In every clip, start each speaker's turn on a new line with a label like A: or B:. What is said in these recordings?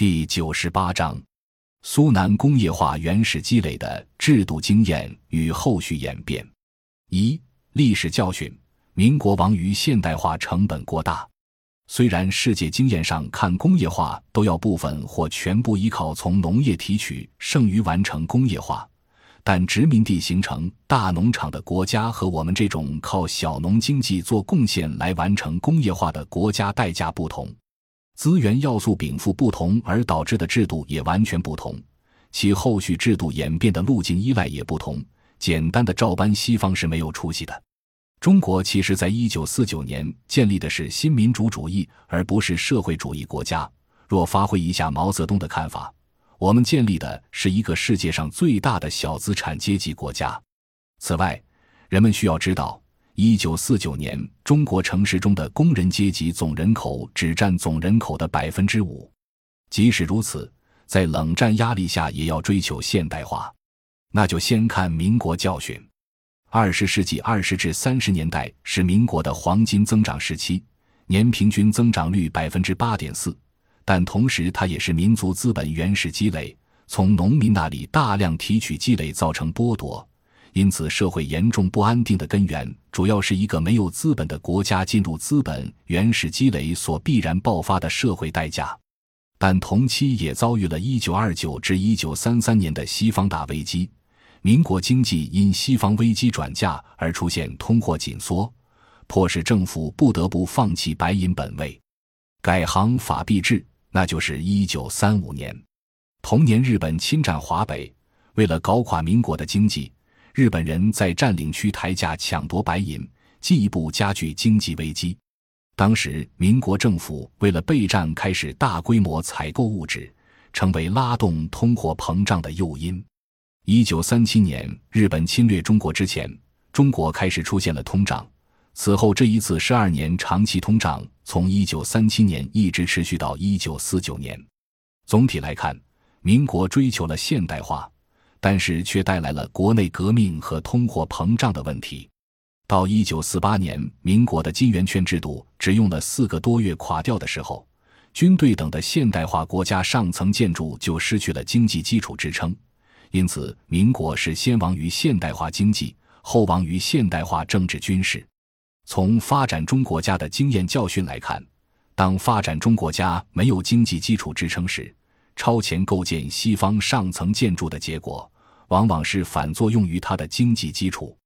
A: 第九十八章：苏南工业化原始积累的制度经验与后续演变。一、历史教训：民国亡于现代化成本过大。虽然世界经验上看工业化都要部分或全部依靠从农业提取剩余完成工业化，但殖民地形成大农场的国家和我们这种靠小农经济做贡献来完成工业化的国家代价不同。资源要素禀赋不同而导致的制度也完全不同，其后续制度演变的路径依赖也不同。简单的照搬西方是没有出息的。中国其实在一九四九年建立的是新民主主义，而不是社会主义国家。若发挥一下毛泽东的看法，我们建立的是一个世界上最大的小资产阶级国家。此外，人们需要知道。一九四九年，中国城市中的工人阶级总人口只占总人口的百分之五。即使如此，在冷战压力下也要追求现代化。那就先看民国教训。二十世纪二十至三十年代是民国的黄金增长时期，年平均增长率百分之八点四。但同时，它也是民族资本原始积累，从农民那里大量提取积累造成剥夺。因此，社会严重不安定的根源，主要是一个没有资本的国家进入资本原始积累所必然爆发的社会代价。但同期也遭遇了1929至1933年的西方大危机，民国经济因西方危机转嫁而出现通货紧缩，迫使政府不得不放弃白银本位，改行法币制，那就是1935年。同年，日本侵占华北，为了搞垮民国的经济。日本人在占领区抬价抢夺白银，进一步加剧经济危机。当时，民国政府为了备战，开始大规模采购物质，成为拉动通货膨胀的诱因。一九三七年，日本侵略中国之前，中国开始出现了通胀。此后，这一次十二年长期通胀，从一九三七年一直持续到一九四九年。总体来看，民国追求了现代化。但是却带来了国内革命和通货膨胀的问题。到一九四八年，民国的金圆券制度只用了四个多月垮掉的时候，军队等的现代化国家上层建筑就失去了经济基础支撑。因此，民国是先亡于现代化经济，后亡于现代化政治军事。从发展中国家的经验教训来看，当发展中国家没有经济基础支撑时，超前构建西方上层建筑的结果，往往是反作用于它的经济基础。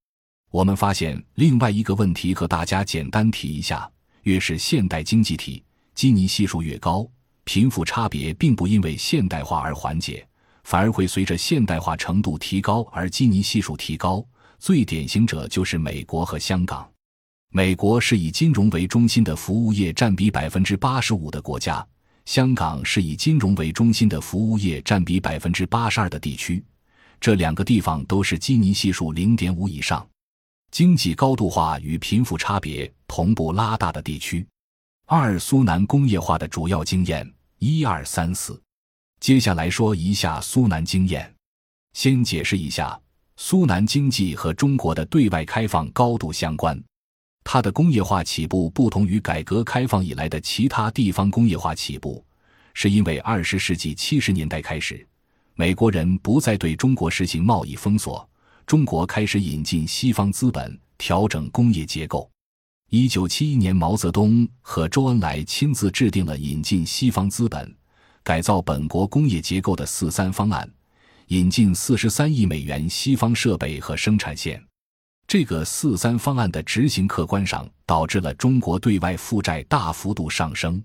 A: 我们发现另外一个问题，和大家简单提一下：越是现代经济体，基尼系数越高，贫富差别并不因为现代化而缓解，反而会随着现代化程度提高而基尼系数提高。最典型者就是美国和香港。美国是以金融为中心的服务业占比百分之八十五的国家。香港是以金融为中心的服务业占比百分之八十二的地区，这两个地方都是基尼系数零点五以上，经济高度化与贫富差别同步拉大的地区。二、苏南工业化的主要经验一二三四。接下来说一下苏南经验。先解释一下，苏南经济和中国的对外开放高度相关。它的工业化起步不同于改革开放以来的其他地方工业化起步，是因为二十世纪七十年代开始，美国人不再对中国实行贸易封锁，中国开始引进西方资本，调整工业结构。一九七一年，毛泽东和周恩来亲自制定了引进西方资本、改造本国工业结构的“四三”方案，引进四十三亿美元西方设备和生产线。这个“四三”方案的执行，客观上导致了中国对外负债大幅度上升。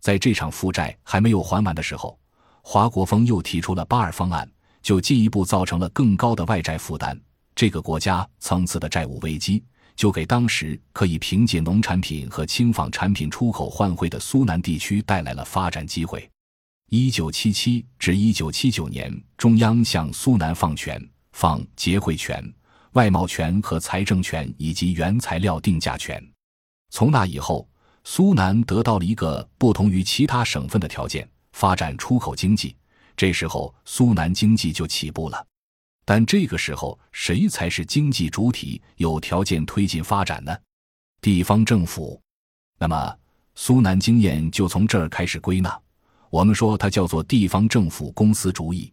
A: 在这场负债还没有还完的时候，华国锋又提出了“八二”方案，就进一步造成了更高的外债负担。这个国家层次的债务危机，就给当时可以凭借农产品和轻纺产品出口换汇的苏南地区带来了发展机会。一九七七至一九七九年，中央向苏南放权，放结汇权。外贸权和财政权以及原材料定价权，从那以后，苏南得到了一个不同于其他省份的条件：发展出口经济。这时候，苏南经济就起步了。但这个时候，谁才是经济主体，有条件推进发展呢？地方政府。那么，苏南经验就从这儿开始归纳。我们说它叫做地方政府公司主义。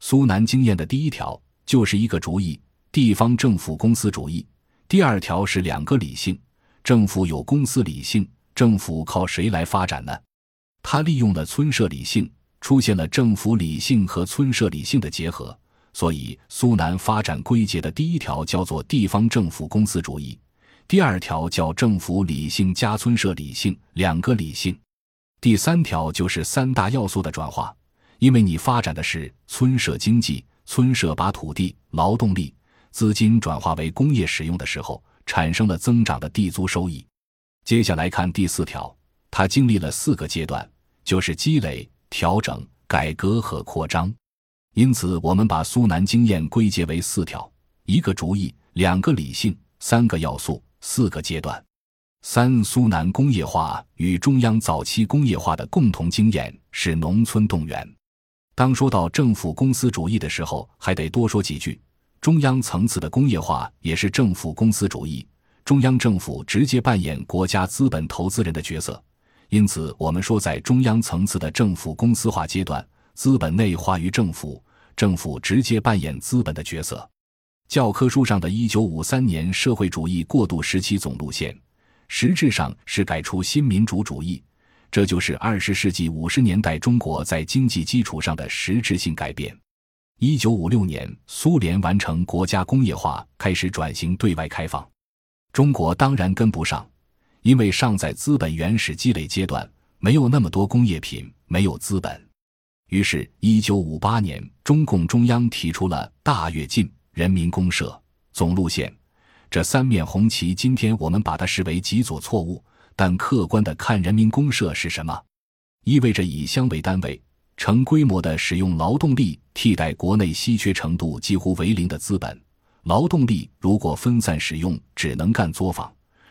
A: 苏南经验的第一条就是一个主义，地方政府公司主义；第二条是两个理性，政府有公司理性，政府靠谁来发展呢？他利用了村社理性，出现了政府理性和村社理性的结合。所以，苏南发展归结的第一条叫做地方政府公司主义，第二条叫政府理性加村社理性，两个理性。第三条就是三大要素的转化，因为你发展的是村社经济，村社把土地、劳动力、资金转化为工业使用的时候，产生了增长的地租收益。接下来看第四条，它经历了四个阶段，就是积累、调整、改革和扩张。因此，我们把苏南经验归结为四条：一个主意，两个理性，三个要素，四个阶段。三、苏南工业化与中央早期工业化的共同经验是农村动员。当说到政府公司主义的时候，还得多说几句。中央层次的工业化也是政府公司主义，中央政府直接扮演国家资本投资人的角色。因此，我们说在中央层次的政府公司化阶段，资本内化于政府。政府直接扮演资本的角色。教科书上的一九五三年社会主义过渡时期总路线，实质上是改出新民主主义。这就是二十世纪五十年代中国在经济基础上的实质性改变。一九五六年，苏联完成国家工业化，开始转型对外开放。中国当然跟不上，因为尚在资本原始积累阶段，没有那么多工业品，没有资本。于是，一九五八年，中共中央提出了大跃进、人民公社总路线这三面红旗。今天我们把它视为极左错误，但客观的看，人民公社是什么？意味着以乡为单位，成规模的使用劳动力替代国内稀缺程度几乎为零的资本。劳动力如果分散使用，只能干作坊；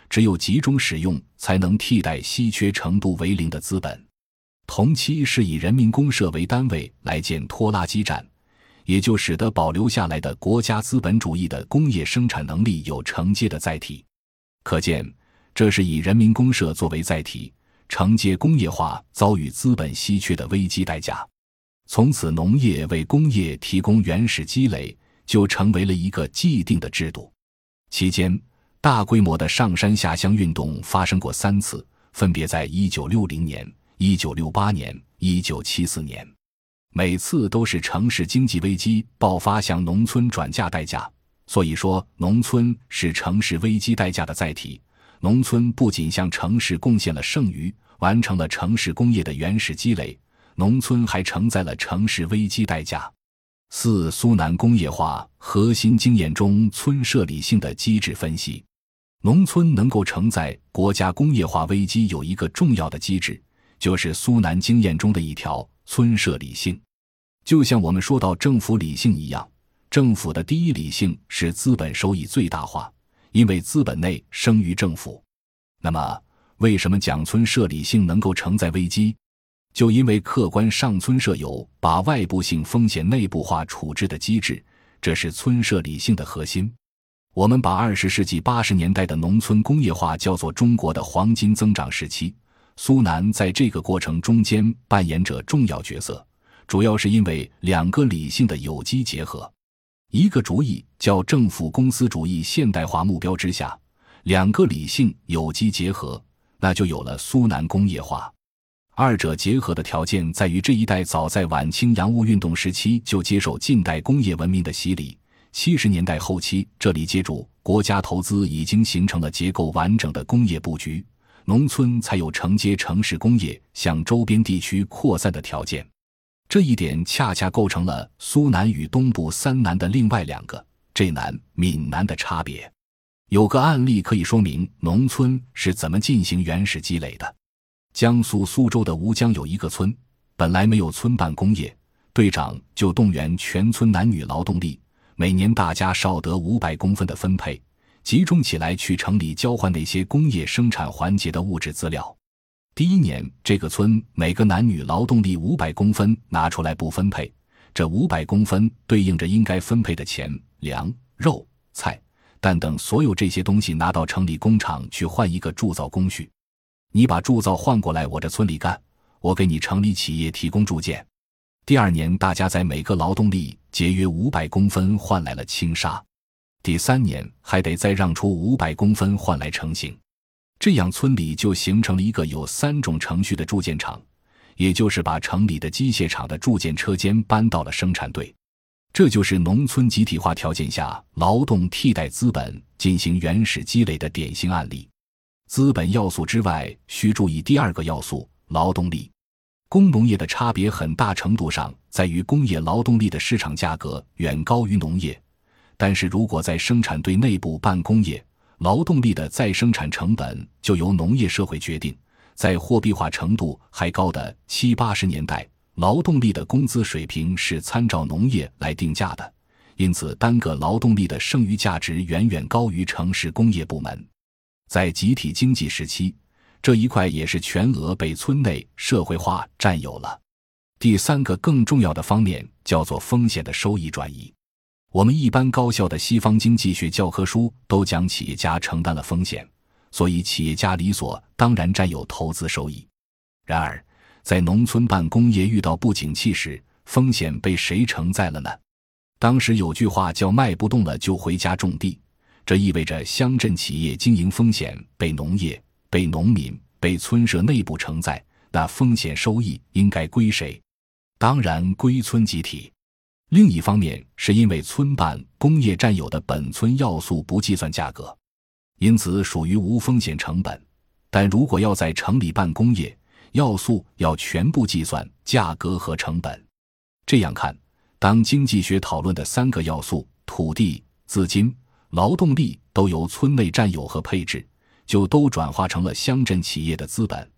A: 只有集中使用，才能替代稀缺程度为零的资本。同期是以人民公社为单位来建拖拉机站，也就使得保留下来的国家资本主义的工业生产能力有承接的载体。可见，这是以人民公社作为载体，承接工业化遭遇资本稀缺的危机代价。从此，农业为工业提供原始积累，就成为了一个既定的制度。期间，大规模的上山下乡运动发生过三次，分别在一九六零年。一九六八年、一九七四年，每次都是城市经济危机爆发向农村转嫁代价。所以说，农村是城市危机代价的载体。农村不仅向城市贡献了剩余，完成了城市工业的原始积累，农村还承载了城市危机代价。四、苏南工业化核心经验中村社理性的机制分析，农村能够承载国家工业化危机有一个重要的机制。就是苏南经验中的一条村社理性，就像我们说到政府理性一样，政府的第一理性是资本收益最大化，因为资本内生于政府。那么，为什么讲村社理性能够承载危机？就因为客观上村社有把外部性风险内部化处置的机制，这是村社理性的核心。我们把二十世纪八十年代的农村工业化叫做中国的黄金增长时期。苏南在这个过程中间扮演着重要角色，主要是因为两个理性的有机结合，一个主义叫政府公司主义现代化目标之下，两个理性有机结合，那就有了苏南工业化。二者结合的条件在于这一代早在晚清洋务运动时期就接受近代工业文明的洗礼，七十年代后期这里借助国家投资已经形成了结构完整的工业布局。农村才有承接城市工业向周边地区扩散的条件，这一点恰恰构成了苏南与东部三南的另外两个浙南、闽南的差别。有个案例可以说明农村是怎么进行原始积累的：江苏苏州的吴江有一个村，本来没有村办工业，队长就动员全村男女劳动力，每年大家少得五百公分的分配。集中起来去城里交换那些工业生产环节的物质资料。第一年，这个村每个男女劳动力五百公分拿出来不分配，这五百公分对应着应该分配的钱、粮、肉、菜、蛋等所有这些东西拿到城里工厂去换一个铸造工序。你把铸造换过来，我这村里干，我给你城里企业提供铸件。第二年，大家在每个劳动力节约五百公分换来了轻纱。第三年，还得再让出五百公分换来成型。这样，村里就形成了一个有三种程序的铸件厂，也就是把城里的机械厂的铸件车间搬到了生产队。这就是农村集体化条件下劳动替代资本进行原始积累的典型案例。资本要素之外，需注意第二个要素——劳动力。工农业的差别很大程度上在于工业劳动力的市场价格远高于农业，但是如果在生产队内部办工业，劳动力的再生产成本就由农业社会决定。在货币化程度还高的七八十年代。劳动力的工资水平是参照农业来定价的，因此单个劳动力的剩余价值远远高于城市工业部门。在集体经济时期，这一块也是全额被村内社会化占有了。第三个更重要的方面叫做风险的收益转移。我们一般高校的西方经济学教科书都讲企业家承担了风险，所以企业家理所当然占有投资收益。然而，在农村办工业遇到不景气时，风险被谁承载了呢？当时有句话叫“卖不动了就回家种地”，这意味着乡镇企业经营风险被农业、被农民、被村社内部承载。那风险收益应该归谁？当然归村集体。另一方面，是因为村办工业占有的本村要素不计算价格，因此属于无风险成本。但如果要在城里办工业，要素要全部计算价格和成本，这样看，当经济学讨论的三个要素——土地、资金、劳动力都由村内占有和配置，就都转化成了乡镇企业的资本，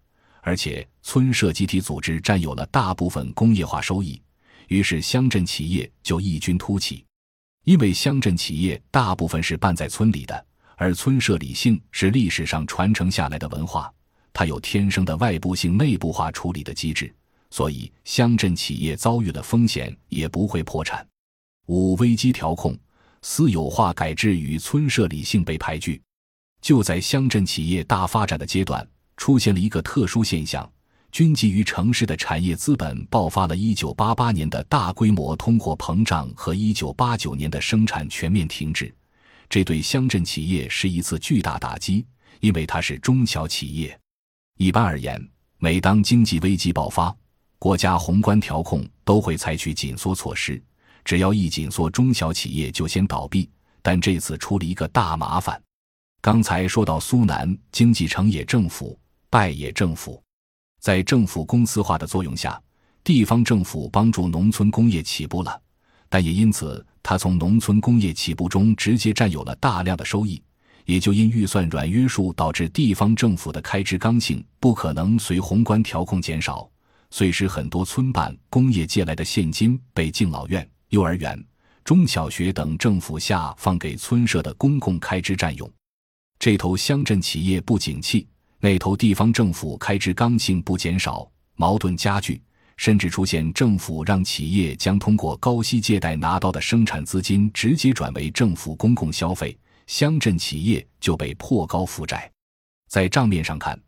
A: 而且村社集体组织占有了大部分工业化收益，于是乡镇企业就异军突起。因为乡镇企业大部分是办在村里的，而村社理性是历史上传承下来的文化。它有天生的外部性内部化处理的机制，所以乡镇企业遭遇了风险也不会破产。五危机调控、私有化改制与村社理性被排拒。就在乡镇企业大发展的阶段，出现了一个特殊现象：均集于城市的产业资本爆发了1988年的大规模通货膨胀和1989年的生产全面停滞。这对乡镇企业是一次巨大打击，因为它是中小企业。一般而言，每当经济危机爆发，国家宏观调控都会采取紧缩措施。只要一紧缩，中小企业就先倒闭。但这次出了一个大麻烦。刚才说到苏南经济成也政府，败也政府。在政府公司化的作用下，地方政府帮助农村工业起步了，但也因此，他从农村工业起步中直接占有了大量的收益。也就因预算软约束，导致地方政府的开支刚性不可能随宏观调控减少，遂使很多村办工业借来的现金被敬老院、幼儿园、中小学等政府下放给村社的公共开支占用。这头乡镇企业不景气，那头地方政府开支刚性不减少，矛盾加剧，甚至出现政府让企业将通过高息借贷拿到的生产资金直接转为政府公共消费。乡镇企业就被破高负债，在账面上看，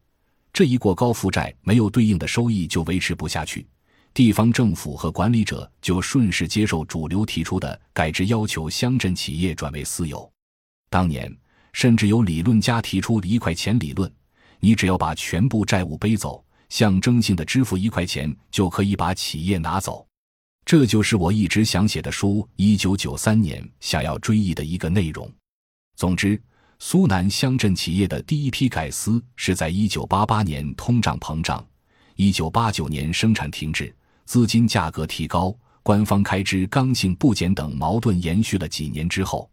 A: 这一过高负债没有对应的收益就维持不下去，地方政府和管理者就顺势接受主流提出的改制要求，乡镇企业转为私有。当年甚至有理论家提出“一块钱理论”，你只要把全部债务背走，象征性的支付一块钱，就可以把企业拿走。这就是我一直想写的书，一九九三年想要追忆的一个内容。总之，苏南乡镇企业的第一批改思是在一九八八年通胀膨胀、一九八九年生产停滞、资金价格提高、官方开支刚性不减等矛盾延续了几年之后。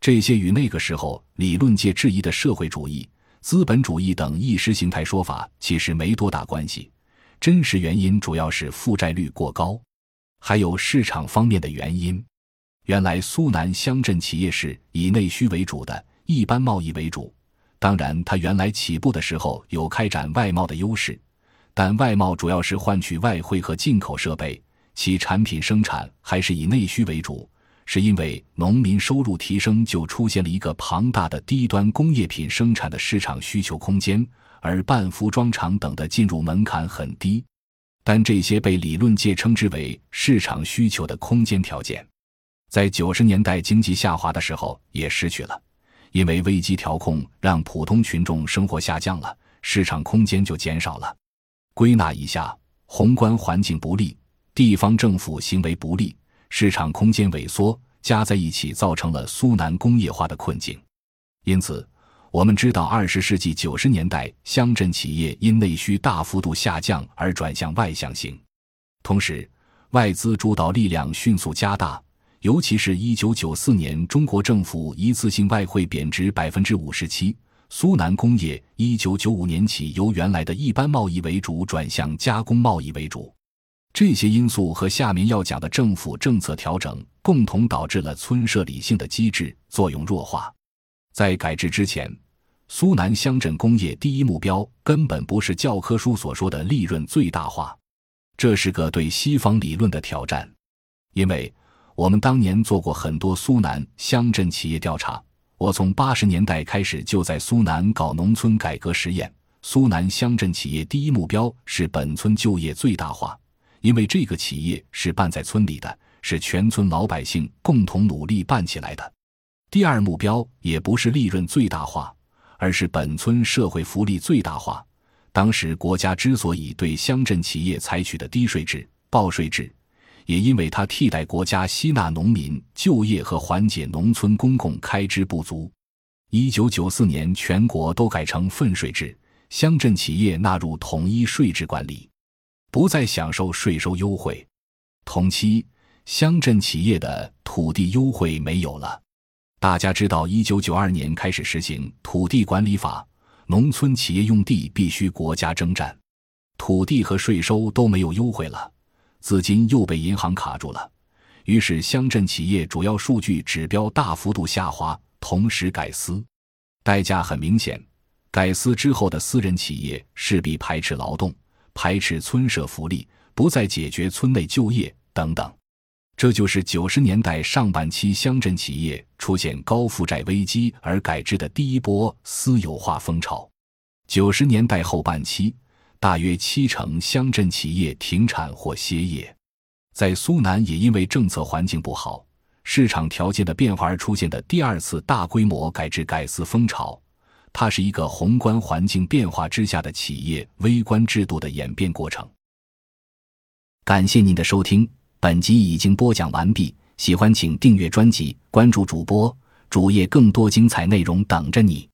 A: 这些与那个时候理论界质疑的社会主义、资本主义等意识形态说法其实没多大关系。真实原因主要是负债率过高，还有市场方面的原因。原来苏南乡镇企业是以内需为主的，一般贸易为主。当然，它原来起步的时候有开展外贸的优势，但外贸主要是换取外汇和进口设备，其产品生产还是以内需为主。是因为农民收入提升，就出现了一个庞大的低端工业品生产的市场需求空间，而办服装厂等的进入门槛很低。但这些被理论界称之为市场需求的空间条件，在九十年代经济下滑的时候也失去了，因为危机调控让普通群众生活下降了，市场空间就减少了。归纳一下，宏观环境不利，地方政府行为不利，市场空间萎缩，加在一起造成了苏南工业化的困境。因此。我们知道，二十世纪九十年代，乡镇企业因内需大幅度下降而转向外向型，同时外资主导力量迅速加大，尤其是一九九四年，中国政府一次性外汇贬值百分之五十七，苏南工业一九九五年起由原来的一般贸易为主转向加工贸易为主，这些因素和下面要讲的政府政策调整，共同导致了村社理性的机制作用弱化。在改制之前，苏南乡镇工业第一目标根本不是教科书所说的利润最大化，这是个对西方理论的挑战。因为我们当年做过很多苏南乡镇企业调查，我从八十年代开始就在苏南搞农村改革实验。苏南乡镇企业第一目标是本村就业最大化，因为这个企业是办在村里的，是全村老百姓共同努力办起来的。第二目标也不是利润最大化，而是本村社会福利最大化。当时国家之所以对乡镇企业采取的低税制、报税制，也因为它替代国家吸纳农民就业和缓解农村公共开支不足。一九九四年，全国都改成分税制，乡镇企业纳入统一税制管理，不再享受税收优惠。同期，乡镇企业的土地优惠没有了。大家知道，一九九二年开始实行土地管理法，农村企业用地必须国家征占，土地和税收都没有优惠了，资金又被银行卡住了，于是乡镇企业主要数据指标大幅度下滑，同时改私，代价很明显，改私之后的私人企业势必排斥劳动，排斥村社福利，不再解决村内就业等等。这就是九十年代上半期乡镇企业出现高负债危机而改制的第一波私有化风潮。九十年代后半期，大约七成乡镇企业停产或歇业。在苏南，也因为政策环境不好、市场条件的变化而出现的第二次大规模改制改私风潮，它是一个宏观环境变化之下的企业微观制度的演变过程。感谢您的收听。本集已经播讲完毕，喜欢请订阅专辑，关注主播主页，更多精彩内容等着你。